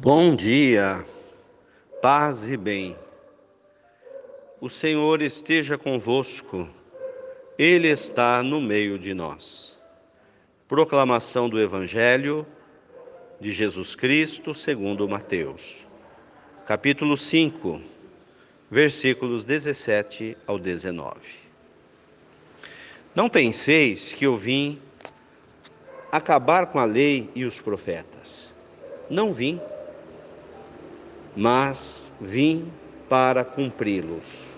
Bom dia, paz e bem. O Senhor esteja convosco, Ele está no meio de nós. Proclamação do Evangelho de Jesus Cristo segundo Mateus, capítulo 5, versículos 17 ao 19. Não penseis que eu vim acabar com a lei e os profetas. Não vim mas vim para cumpri-los.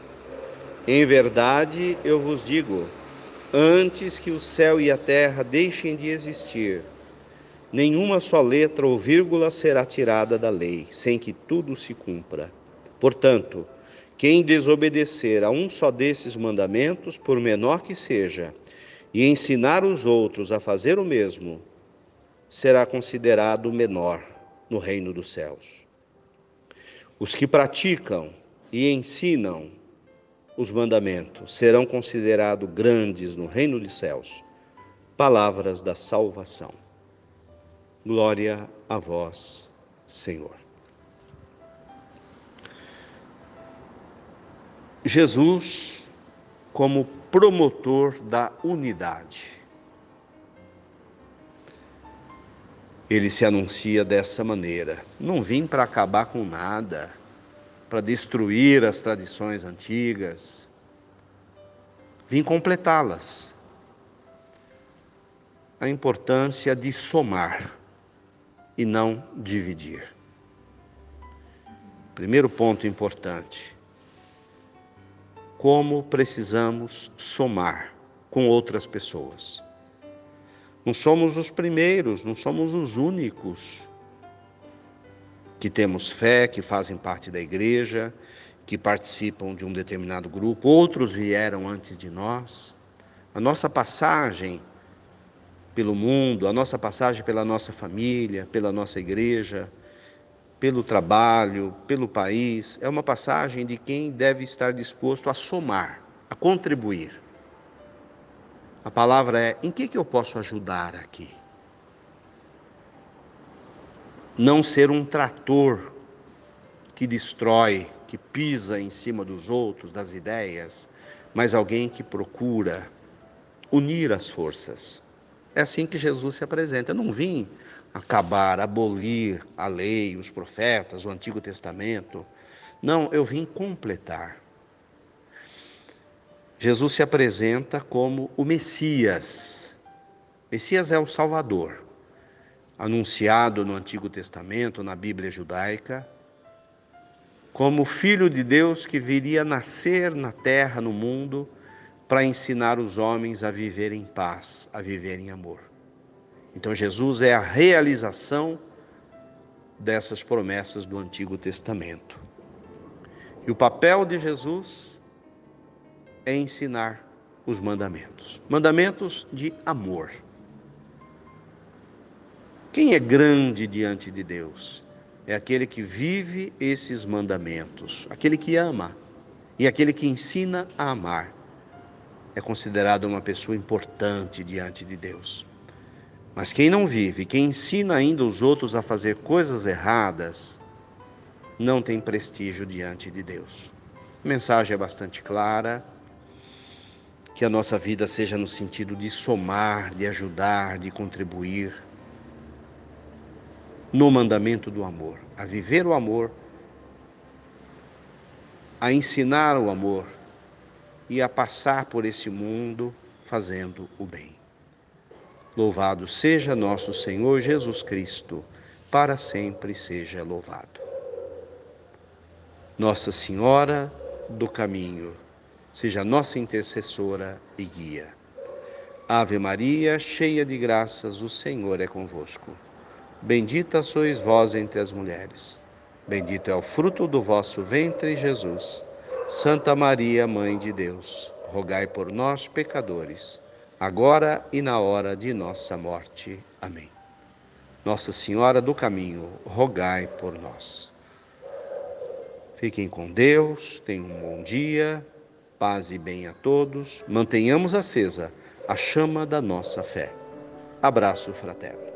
Em verdade, eu vos digo: antes que o céu e a terra deixem de existir, nenhuma só letra ou vírgula será tirada da lei, sem que tudo se cumpra. Portanto, quem desobedecer a um só desses mandamentos, por menor que seja, e ensinar os outros a fazer o mesmo, será considerado menor no reino dos céus. Os que praticam e ensinam os mandamentos serão considerados grandes no reino dos céus. Palavras da salvação. Glória a vós, Senhor. Jesus, como promotor da unidade, ele se anuncia dessa maneira: Não vim para acabar com nada, para destruir as tradições antigas, vim completá-las. A importância de somar e não dividir. Primeiro ponto importante: como precisamos somar com outras pessoas. Não somos os primeiros, não somos os únicos que temos fé, que fazem parte da igreja, que participam de um determinado grupo, outros vieram antes de nós. A nossa passagem pelo mundo, a nossa passagem pela nossa família, pela nossa igreja, pelo trabalho, pelo país, é uma passagem de quem deve estar disposto a somar, a contribuir. A palavra é: em que, que eu posso ajudar aqui? Não ser um trator que destrói, que pisa em cima dos outros, das ideias, mas alguém que procura unir as forças. É assim que Jesus se apresenta. Eu não vim acabar, abolir a lei, os profetas, o Antigo Testamento. Não, eu vim completar. Jesus se apresenta como o Messias. Messias é o Salvador, anunciado no Antigo Testamento, na Bíblia judaica, como Filho de Deus que viria nascer na terra, no mundo, para ensinar os homens a viver em paz, a viver em amor. Então, Jesus é a realização dessas promessas do Antigo Testamento. E o papel de Jesus é ensinar os mandamentos. Mandamentos de amor. Quem é grande diante de Deus? É aquele que vive esses mandamentos, aquele que ama e aquele que ensina a amar. É considerado uma pessoa importante diante de Deus. Mas quem não vive, quem ensina ainda os outros a fazer coisas erradas, não tem prestígio diante de Deus. A mensagem é bastante clara que a nossa vida seja no sentido de somar, de ajudar, de contribuir no mandamento do amor, a viver o amor, a ensinar o amor e a passar por esse mundo fazendo o bem. Louvado seja nosso Senhor Jesus Cristo, para sempre seja louvado. Nossa Senhora do Caminho, seja nossa intercessora e guia. Ave Maria, cheia de graças, o Senhor é convosco. Bendita sois vós entre as mulheres. Bendito é o fruto do vosso ventre, Jesus. Santa Maria, Mãe de Deus, rogai por nós, pecadores, agora e na hora de nossa morte. Amém. Nossa Senhora do Caminho, rogai por nós. Fiquem com Deus, tenham um bom dia Paz e bem a todos. Mantenhamos acesa a chama da nossa fé. Abraço fraterno.